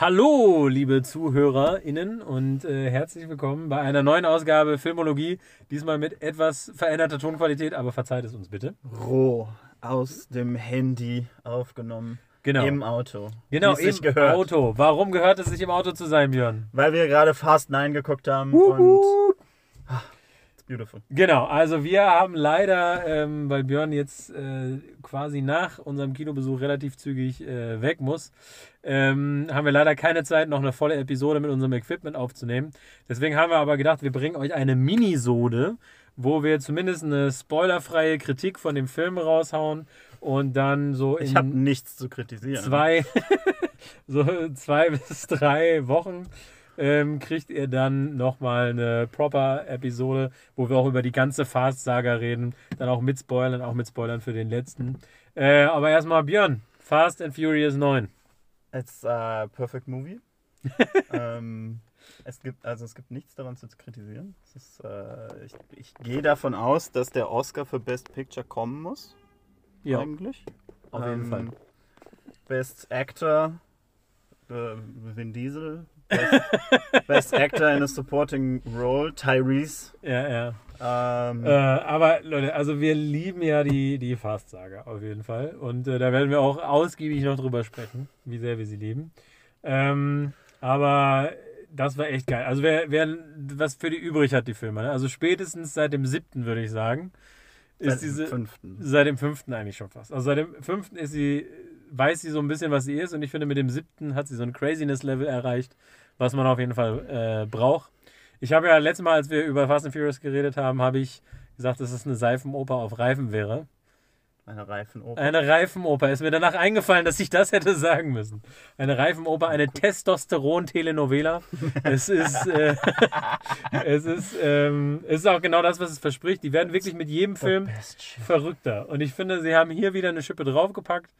Hallo, liebe ZuhörerInnen und äh, herzlich willkommen bei einer neuen Ausgabe Filmologie. Diesmal mit etwas veränderter Tonqualität, aber verzeiht es uns bitte. Roh aus dem Handy aufgenommen. Genau. Im Auto. Genau, im gehört. Auto. Warum gehört es sich im Auto zu sein, Björn? Weil wir gerade Fast 9 geguckt haben und. Beautiful. Genau, also wir haben leider, ähm, weil Björn jetzt äh, quasi nach unserem Kinobesuch relativ zügig äh, weg muss, ähm, haben wir leider keine Zeit, noch eine volle Episode mit unserem Equipment aufzunehmen. Deswegen haben wir aber gedacht, wir bringen euch eine Minisode, wo wir zumindest eine spoilerfreie Kritik von dem Film raushauen und dann so in Ich habe nichts zu kritisieren. zwei, so zwei bis drei Wochen ähm, kriegt ihr dann nochmal eine proper Episode, wo wir auch über die ganze Fast-Saga reden. Dann auch mit Spoilern, auch mit Spoilern für den letzten. Äh, aber erstmal Björn, Fast and Furious 9. It's a perfect movie. ähm, es gibt also es gibt nichts daran zu kritisieren. Ist, äh, ich, ich gehe davon aus, dass der Oscar für Best Picture kommen muss. Ja, eigentlich. auf jeden Ähm, Fall. Best Actor, äh, Vin Diesel. Best, Best Actor in a Supporting Role, Tyrese. Ja, ja. Ähm, Äh, aber Leute, also wir lieben ja die, die Fast-Saga auf jeden Fall. Und äh, da werden wir auch ausgiebig noch drüber sprechen, wie sehr wir sie lieben. Ähm, aber das war echt geil. Also wer, wer was für die übrig hat, die Filme. Ne? Also spätestens seit dem siebten, würde ich sagen, ist seit dem diese. fünften. Seit dem fünften eigentlich schon fast. Also seit dem fünften ist sie, weiß sie so ein bisschen, was sie ist. Und ich finde, mit dem siebten hat sie so ein Craziness-Level erreicht, was man auf jeden Fall äh, braucht. Ich habe ja letztes Mal, als wir über Fast and Furious geredet haben, habe ich gesagt, dass es eine Seifenoper auf Reifen wäre. Eine Reifenoper. Eine Reifenoper. Ist mir danach eingefallen, dass ich das hätte sagen müssen. Eine Reifenoper, eine Testosteron-Telenovela. es ist, äh, es ist, ähm, es ist auch genau das, was es verspricht. Die werden wirklich mit jedem Film verrückter. Und ich finde, sie haben hier wieder eine Schippe draufgepackt.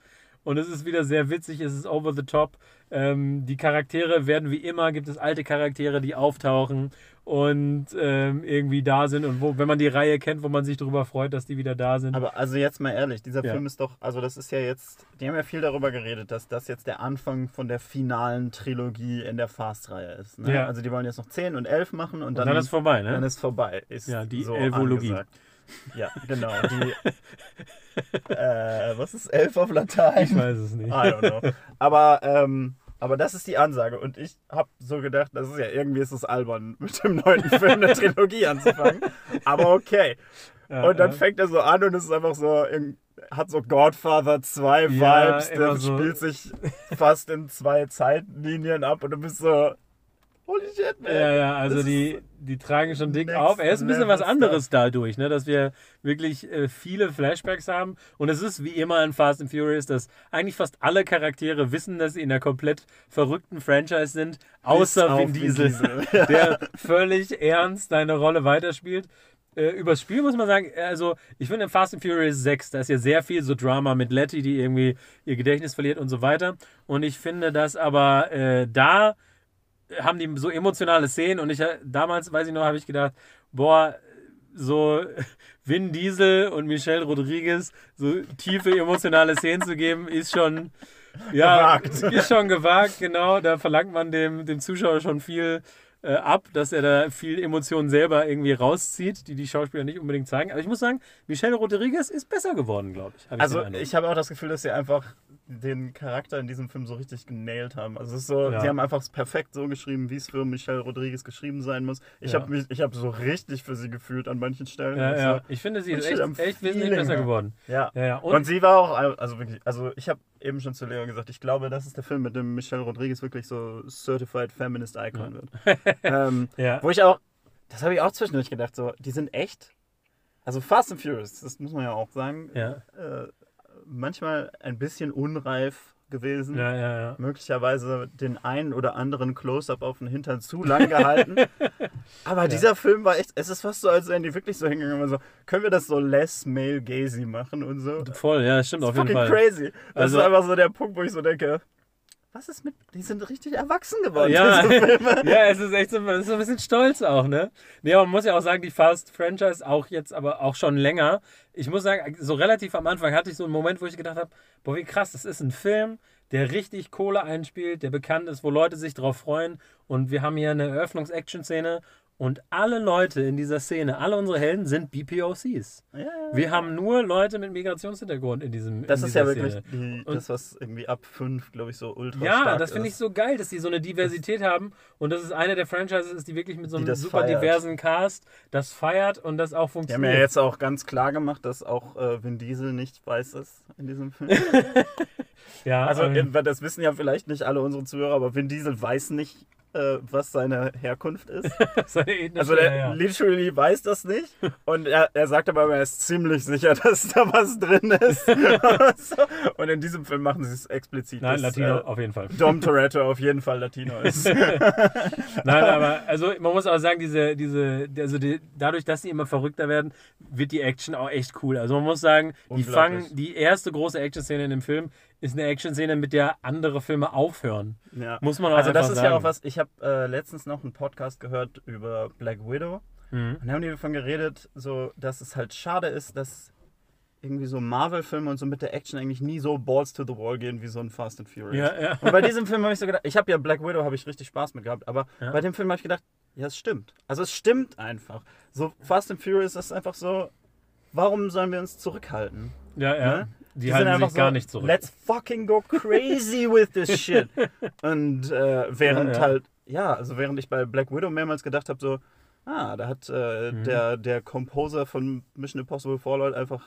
Und es ist wieder sehr witzig, es ist over the top. Ähm, die Charaktere werden wie immer, gibt es alte Charaktere, die auftauchen und ähm, irgendwie da sind. Und wo, wenn man die Reihe kennt, wo man sich darüber freut, dass die wieder da sind. Aber also jetzt mal ehrlich, dieser Ja. Film ist doch, also das ist ja jetzt, die haben ja viel darüber geredet, dass das jetzt der Anfang von der finalen Trilogie in der Fast-Reihe ist. Ne? Ja. Also die wollen jetzt noch 10 und 11 machen und und dann, dann, ist vorbei, ne? dann ist vorbei. Ist Ja, die so Elvologie. angesagt. Ja, genau. Die, äh, was ist elf auf Latein? ich weiß es nicht. I don't know. Aber, ähm, aber das ist die Ansage. Und ich habe so gedacht, das ist ja irgendwie ist es albern, mit dem neunten Film eine Trilogie anzufangen. Aber okay. Ja, Und dann ja. fängt er so an und es ist einfach so, hat so Godfather 2 Vibes, Ja, der so. spielt sich fast in zwei Zeitlinien ab und du bist so, holy shit, man. Ja, ja, also Das die, die tragen schon dick auf. Er ist ein bisschen was anderes dadurch, ne? dass wir wirklich äh, viele Flashbacks haben. Und es ist wie immer in Fast and Furious, dass eigentlich fast alle Charaktere wissen, dass sie in einer komplett verrückten Franchise sind, außer Vin Diesel, der völlig ernst seine Rolle weiterspielt. Äh, übers Spiel muss man sagen, also ich finde in Fast and Furious 6, da ist ja sehr viel so Drama mit Letty, die irgendwie ihr Gedächtnis verliert und so weiter. Und ich finde, dass aber äh, da haben die so emotionale Szenen und ich damals, weiß ich noch, habe ich gedacht, boah, so Vin Diesel und Michelle Rodriguez so tiefe emotionale Szenen zu geben, ist schon ja, Gewagt. ist schon gewagt, genau. Da verlangt man dem, dem Zuschauer schon viel äh, ab, dass er da viel Emotionen selber irgendwie rauszieht, die die Schauspieler nicht unbedingt zeigen. Aber ich muss sagen, Michelle Rodriguez ist besser geworden, glaube ich. Hab Also ich habe auch das Gefühl, dass sie einfach den Charakter in diesem Film so richtig genailt haben. Also es ist so, Ja. sie haben einfach perfekt so geschrieben, wie es für Michelle Rodriguez geschrieben sein muss. Ich Ja. habe mich, ich habe so richtig für sie gefühlt an manchen Stellen. ja, Und ja. Ich finde, sie Und ist echt, echt wesentlich besser geworden. ja. Ja, ja. Und, sie war auch, also wirklich, also ich habe eben schon zu Leo gesagt, ich glaube, das ist der Film, mit dem Michelle Rodriguez wirklich so Certified Feminist Icon wird. ähm, ja. wo ich auch, das habe ich auch zwischendurch gedacht, so, die sind echt, also Fast and Furious, das muss man ja auch sagen, Ja. äh, manchmal ein bisschen unreif gewesen. Ja, ja, ja. Möglicherweise den einen oder anderen Close-Up auf den Hintern zu lang gehalten. Aber dieser Film war echt, es ist fast so, als wären die wirklich so hingegangen und so, können wir das so less male gazy machen und so. Voll, ja, stimmt auf jeden Fucking Fall. crazy. Das Also- ist einfach so der Punkt, wo ich so denke, was ist mit, die sind richtig erwachsen geworden. Ja, ja, es ist echt so, man ist ein bisschen stolz auch, ne? Nee, aber man muss ja auch sagen, die Fast-Franchise auch jetzt, aber auch schon länger. Ich muss sagen, so relativ am Anfang hatte ich so einen Moment, wo ich gedacht habe, boah, wie krass, das ist ein Film, der richtig Kohle einspielt, der bekannt ist, wo Leute sich drauf freuen. Und wir haben hier eine Eröffnungs-Action-Szene und alle Leute in dieser Szene, alle unsere Helden sind BPOCs. Ja, ja. Wir haben nur Leute mit Migrationshintergrund in diesem Das in ist ja wirklich die, das, was irgendwie ab 5, glaube ich, so ultra Ja, das finde ich so geil, dass die so eine Diversität haben und das ist eine der Franchises, ist, die wirklich mit so einem das super feiert. diversen Cast das feiert und das auch Die haben funktioniert. ja jetzt auch ganz klar gemacht, dass auch äh, Vin Diesel nicht weiß ist in diesem Film. ja, Also, ähm, äh, das wissen ja vielleicht nicht alle unsere Zuhörer, aber Vin Diesel weiß nicht, äh, was seine Herkunft ist. seine ethnische, Also, der ja, ja. literally weiß das nicht. Und er, er sagt aber, er ist ziemlich sicher, dass da was drin ist. Und in diesem Film machen sie es explizit. Nein, dass, Latino Äh, auf jeden Fall. Dom Toretto auf jeden Fall Latino ist. Nein, aber also man muss auch sagen, diese, diese, also die, dadurch, dass sie immer verrückter werden, wird die Action auch echt cool. Also man muss sagen, die fangen, die erste große Action-Szene in dem Film ist eine Action-Szene, mit der andere Filme aufhören. ja. Muss man auch Also, das ist sagen. ja auch was. Ich habe äh, letztens noch einen Podcast gehört über Black Widow. Mhm. Und da haben die davon geredet, so, dass es halt schade ist, dass irgendwie so Marvel-Filme und so mit der Action eigentlich nie so Balls to the Wall gehen wie so ein Fast and Furious. Ja, ja. Und bei diesem Film habe ich so gedacht, ich habe ja Black Widow, habe ich richtig Spaß mit gehabt, aber Ja. bei dem Film habe ich gedacht, ja, es stimmt. Also es stimmt einfach. So Fast and Furious ist einfach so, warum sollen wir uns zurückhalten? Ja, ja. Ne? Die, halten sich gar nicht zurück. Let's fucking go crazy with this shit. Und äh, während Ja, ja. halt, ja, also während ich bei Black Widow mehrmals gedacht habe, so, ah, da hat äh, Mhm. der, der Composer von Mission Impossible Fallout einfach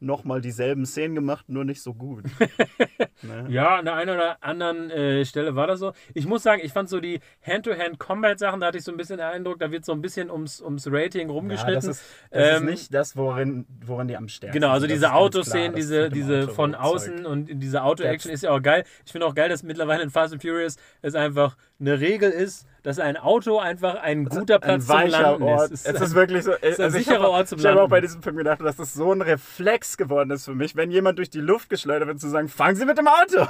nochmal dieselben Szenen gemacht, nur nicht so gut. ne? Ja, an der einen oder anderen äh, Stelle war das so. Ich muss sagen, ich fand so die Hand-to-Hand-Combat-Sachen, da hatte ich so ein bisschen den Eindruck, da wird so ein bisschen ums, ums Rating Ja, rumgeschnitten. das ist, das Ähm, ist nicht das, worin, woran die am stärksten Genau, also diese Autoszenen, diese, diese Auto von Zeug. außen und diese Auto-Action ist ja auch geil. Ich finde auch geil, dass mittlerweile in Fast and Furious es einfach eine Regel ist, dass ein Auto einfach ein guter Platz ein zum Landen Ort. ist. Es ist wirklich so. ist ein also ich sicherer Ort zum ich habe auch Landen. bei diesem Film gedacht, dass das so ein Reflex geworden ist für mich, wenn jemand durch die Luft geschleudert wird, zu sagen, fangen Sie mit dem Auto.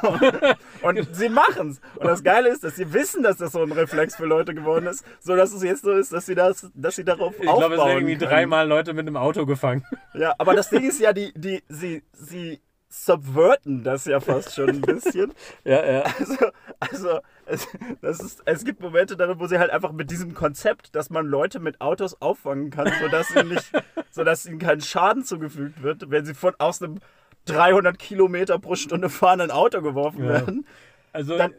Und sie machen es. Und das Geile ist, dass sie wissen, dass das so ein Reflex für Leute geworden ist, so dass es jetzt so ist, dass sie das, dass sie darauf ich aufbauen glaube, es werden irgendwie dreimal Leute mit einem Auto gefangen. Ja, aber das Ding ist ja, die, die, sie, sie subverten das ja fast schon ein bisschen. Ja, ja. Also, also es, das ist, es gibt Momente darin, wo sie halt einfach mit diesem Konzept, dass man Leute mit Autos auffangen kann, sodass, sie nicht, sodass ihnen kein Schaden zugefügt wird, wenn sie von aus einem 300 Kilometer pro Stunde fahrenden Auto geworfen Ja. werden. Also, Dann,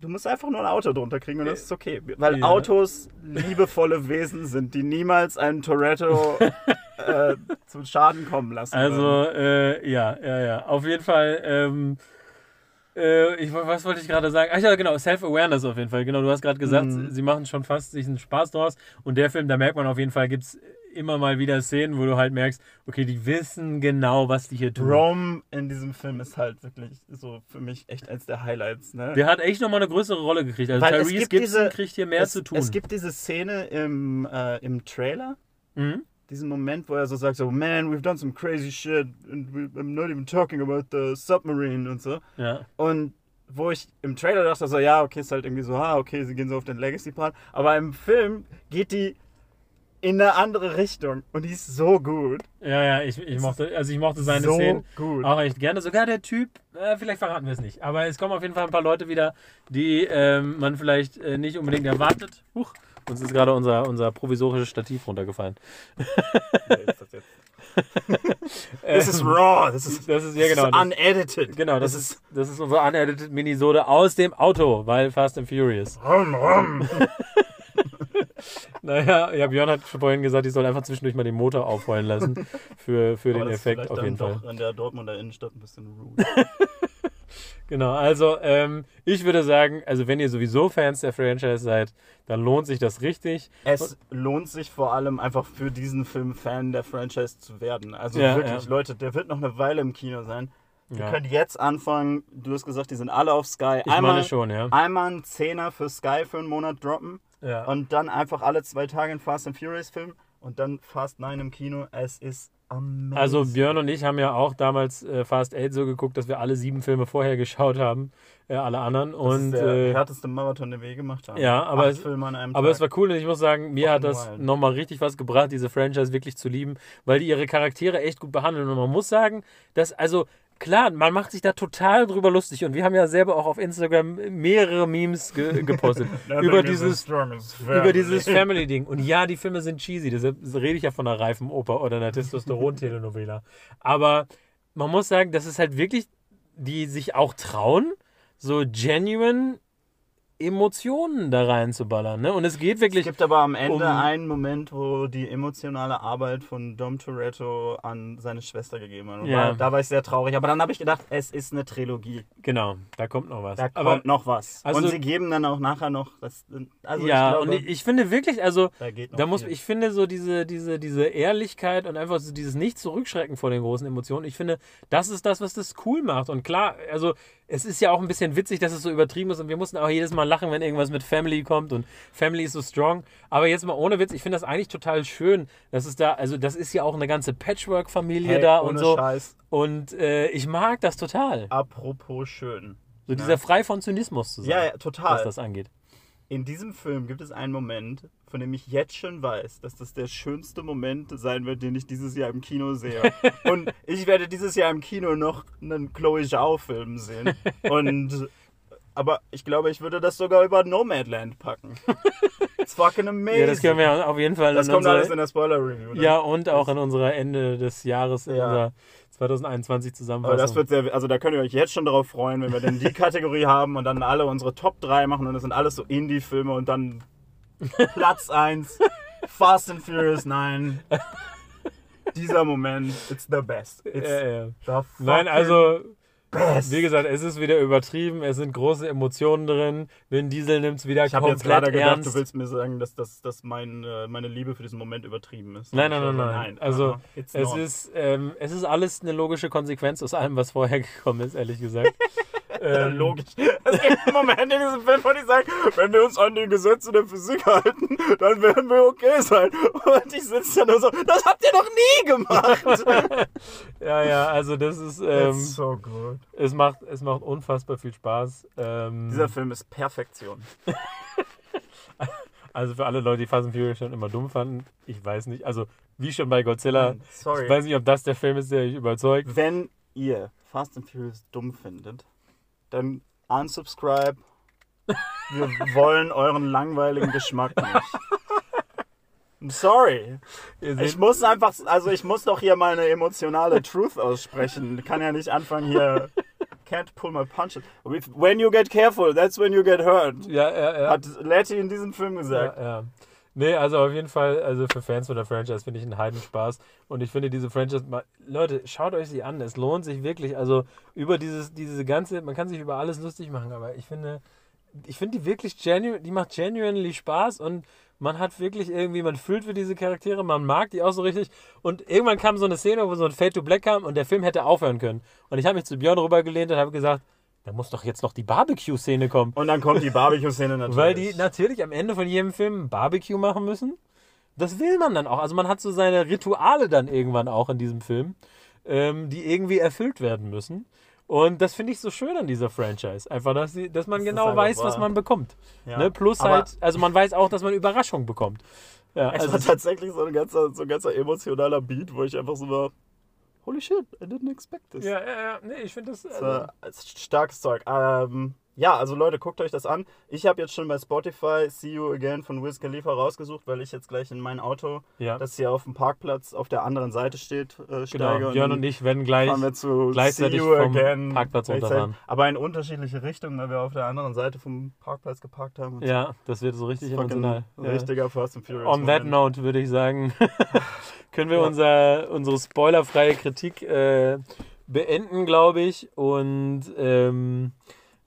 du musst einfach nur ein Auto drunter kriegen und das ist okay. Weil Ja. Autos liebevolle Wesen sind, die niemals einen Toretto äh, zum Schaden kommen lassen. Also, äh, ja, ja, ja. Auf jeden Fall, ähm, äh, ich, was wollte ich gerade sagen? Ach ja, genau, Self-Awareness auf jeden Fall. Genau, du hast gerade gesagt, Mhm. sie machen schon fast sich einen Spaß draus. Und der Film, da merkt man auf jeden Fall, gibt es immer mal wieder Szenen, wo du halt merkst, okay, die wissen genau, was die hier tun. Rome in diesem Film ist halt wirklich so für mich echt eins der Highlights. Ne? Der hat echt nochmal eine größere Rolle gekriegt. Also Weil es Tyrese gibt Gibson diese- kriegt hier mehr es, zu tun. Es gibt diese Szene im, äh, im Trailer, mhm. diesen Moment, wo er so sagt, so, man, we've done some crazy shit and we, I'm not even talking about the submarine und so. Ja. Und wo ich im Trailer dachte, so, ja, okay, ist halt irgendwie so, ah, okay, sie gehen so auf den Legacy-Part. Aber im Film geht die in eine andere Richtung und die ist so gut. ja, ja, ich, ich mochte, also ich mochte seine so Szenen gut. auch echt gerne. Sogar der Typ, äh, vielleicht verraten wir es nicht, aber es kommen auf jeden Fall ein paar Leute wieder, die ähm, man vielleicht äh, nicht unbedingt erwartet. Huch, uns ist gerade unser, unser provisorisches Stativ runtergefallen. This is raw. This is, Das ist, ja genau. this is unedited. genau, das ist, das ist unsere unedited Minisode aus dem Auto, weil Fast and Furious. Rum, rum. Naja, ja, Björn hat vorhin gesagt, ich soll einfach zwischendurch mal den Motor aufheulen lassen für, für den Aber Effekt auf jeden Fall. doch in der Dortmunder Innenstadt ein bisschen rude. Genau, also ähm, ich würde sagen, also wenn ihr sowieso Fans der Franchise seid, dann lohnt sich das richtig. Es lohnt sich vor allem einfach für diesen Film Fan der Franchise zu werden. Also Ja, wirklich, ja. Leute, der wird noch eine Weile im Kino sein. Ihr Ja. könnt jetzt anfangen. Du hast gesagt, die sind alle auf Sky. Ich einmal, meine schon, ja. einmal einen Zehner für Sky für einen Monat droppen ja. und dann einfach alle zwei Tage einen Fast and Furious Film und dann Fast 9 im Kino. Es ist amazing. Also Björn und ich haben ja auch damals äh, Fast 8 so geguckt, dass wir alle sieben Filme vorher geschaut haben, äh, alle anderen. das und ist der äh, härteste Marathon, den wir je gemacht haben. Ja, aber Acht es- Filme an einem aber Tag. es war cool und ich muss sagen, mir hat Fucking das nochmal richtig was gebracht, diese Franchise wirklich zu lieben, weil die ihre Charaktere echt gut behandeln. Und man muss sagen, dass, also klar, man macht sich da total drüber lustig und wir haben ja selber auch auf Instagram mehrere Memes ge gepostet über dieses über dieses Family-Ding. Und ja, die Filme sind cheesy, deshalb rede ich ja von einer reifen Oper oder einer Testosteron-Telenovela. Aber man muss sagen, das ist halt wirklich, die sich auch trauen, so genuine Emotionen da reinzuballern. Ne? Und es geht Es wirklich. gibt aber am Ende um- einen Moment, wo die emotionale Arbeit von Dom Toretto an seine Schwester gegeben hat. Und Ja. war, da war ich sehr traurig. Aber dann habe ich gedacht, es ist eine Trilogie. Genau, da kommt noch was. Da Aber kommt noch was. also- und sie geben dann auch nachher noch. Das, also ja, ich glaube, und ich, finde wirklich, also da Da muss, viel. ich finde so diese, diese, diese Ehrlichkeit und einfach so dieses Nicht-Zurückschrecken vor den großen Emotionen, ich finde, das ist das, was das cool macht. Und klar, also es ist ja auch ein bisschen witzig, dass es so übertrieben ist und wir mussten auch jedes Mal lachen, wenn irgendwas mit Family kommt und Family ist so strong. Aber jetzt mal ohne Witz, ich finde das eigentlich total schön, dass es da, also das ist ja auch eine ganze Patchwork-Familie Hey, da und so. Scheiß. Und äh, ich mag das total. Apropos schön. So dieser frei von Zynismus zu sein, Ja, ja, was total. das angeht. In diesem Film gibt es einen Moment, von dem ich jetzt schon weiß, dass das der schönste Moment sein wird, den ich dieses Jahr im Kino sehe. Und ich werde dieses Jahr im Kino noch einen Chloe Zhao-Film sehen. Und aber ich glaube, ich würde das sogar über Nomadland packen. It's fucking amazing. Ja, das können wir auf jeden Fall Das kommt unsere- alles in der Spoiler-Review. Ja, und auch in unserer Ende des Jahres, in Ja. unserer 2021 Aber Zusammenfassung. das wird sehr, also da könnt ihr euch jetzt schon darauf freuen, wenn wir dann die Kategorie haben und dann alle unsere Top 3 machen und das sind alles so Indie-Filme und dann Platz 1, Fast and Furious 9. Dieser Moment, it's the best. It's ja, ja. the Nein, also, best. wie gesagt, es ist wieder übertrieben, es sind große Emotionen drin. Vin Diesel nimmt es wieder ich habe jetzt komplett gerade gedacht, du willst mir sagen, dass, dass, dass mein, äh, meine Liebe für diesen Moment übertrieben ist. Nein, nein, Ich nein, sage, nein. Also, es not. ist, ähm, es ist alles eine logische Konsequenz aus allem, was vorher gekommen ist, ehrlich gesagt. Ähm, logisch. Es gibt Moment in diesem Film, wo die sagen, wenn wir uns an die Gesetze der Physik halten, dann werden wir okay sein. Und ich sitze da nur so, das habt ihr noch nie gemacht. ja, ja, also das ist, ähm, It's so good. es, macht, es macht unfassbar viel Spaß. Ähm, Dieser Film ist Perfektion. also für alle Leute, die Fast and Furious schon immer dumm fanden, ich weiß nicht, also wie schon bei Godzilla, ich Sorry. weiß nicht, ob das der Film ist, der euch überzeugt. Wenn ihr Fast and Furious dumm findet, dann unsubscribe. Wir wollen euren langweiligen Geschmack nicht. I'm sorry. Ich muss einfach, also ich muss doch hier mal eine emotionale Truth aussprechen. Ich kann ja nicht anfangen hier. Can't pull my punches. When you get careful, that's when you get hurt. ja, ja, ja. Hat Letty in diesem Film gesagt. Ja, ja. Nee, also auf jeden Fall, also für Fans von der Franchise finde ich einen Heidenspaß. Und ich finde diese Franchise, Leute, schaut euch sie an. Es lohnt sich wirklich. Also über dieses, diese ganze, man kann sich über alles lustig machen, aber ich finde, ich finde die wirklich genuine, die macht genuinely Spaß und man hat wirklich irgendwie, man fühlt für diese Charaktere, man mag die auch so richtig. Und irgendwann kam so eine Szene, wo so ein Fade to Black kam und der Film hätte aufhören können. Und ich habe mich zu Björn rübergelehnt und habe gesagt, da muss doch jetzt noch die Barbecue-Szene kommen. Und dann kommt die Barbecue-Szene natürlich. Weil die natürlich am Ende von jedem Film ein Barbecue machen müssen. Das will man dann auch. Also man hat so seine Rituale dann irgendwann auch in diesem Film, ähm, die irgendwie erfüllt werden müssen. Und das finde ich so schön an dieser Franchise. Einfach, dass, sie, dass man Das genau weiß, was wahr. man bekommt. Ja. Ne? Plus Aber halt, also man weiß auch, dass man Überraschung bekommt. Ja, Es also war tatsächlich so ein ganzer, so ein ganzer emotionaler Beat, wo ich einfach so war, holy shit, I didn't expect this. ja, ja, ja, nee, ich finde das. Das Also, war starkes Zeug. Ähm, ja, also Leute, guckt euch das an. Ich habe jetzt schon bei Spotify See You Again von Wiz Khalifa rausgesucht, weil ich jetzt gleich in mein Auto, ja, das hier auf dem Parkplatz auf der anderen Seite steht, äh, steige. genau. Björn und ich werden gleich. fahren wir zu gleichzeitig See You vom Again. Parkplatz runterfahren. Aber in unterschiedliche Richtungen, weil wir auf der anderen Seite vom Parkplatz geparkt haben. Und Ja, das wird so richtig emotional. Ja. Richtiger Fast and Furious. On that Moment. note würde ich sagen, können wir Ja. unser, unsere spoilerfreie Kritik äh, beenden, glaube ich. Und ähm,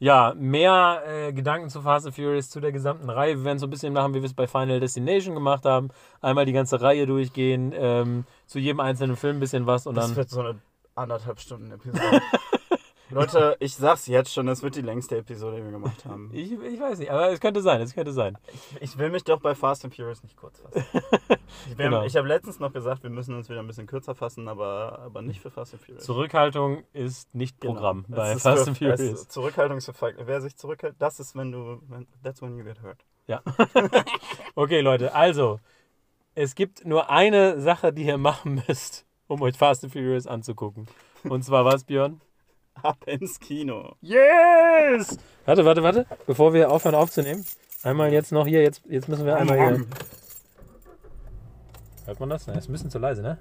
ja, mehr äh, Gedanken zu Fast and Furious, zu der gesamten Reihe. Wir werden so ein bisschen machen, wie wir es bei Final Destination gemacht haben. Einmal die ganze Reihe durchgehen, ähm, zu jedem einzelnen Film ein bisschen was und Das dann. wird so eine anderthalb Stunden Episode. Leute, ich sag's jetzt schon, das wird die längste Episode, die wir gemacht haben. Ich, ich weiß nicht, aber es könnte sein, es könnte sein. Ich will mich doch bei Fast and Furious nicht kurz fassen. Ich, Genau. ich habe letztens noch gesagt, wir müssen uns wieder ein bisschen kürzer fassen, aber, aber nicht für Fast and Furious. Zurückhaltung ist nicht Genau. Programm Es bei Fast für- and es- Furious. Zurückhaltung ist Wer sich zurückhält, das ist, wenn du. Wenn, that's when you get hurt. Ja. okay, Leute, also, es gibt nur eine Sache, die ihr machen müsst, um euch Fast and Furious anzugucken. Und zwar was, Björn? Ab ins Kino. Yes! Warte, warte, warte, bevor wir aufhören aufzunehmen. Einmal jetzt noch hier, jetzt, jetzt müssen wir einmal hier. Hört man das? Na, ist ein bisschen zu leise, ne?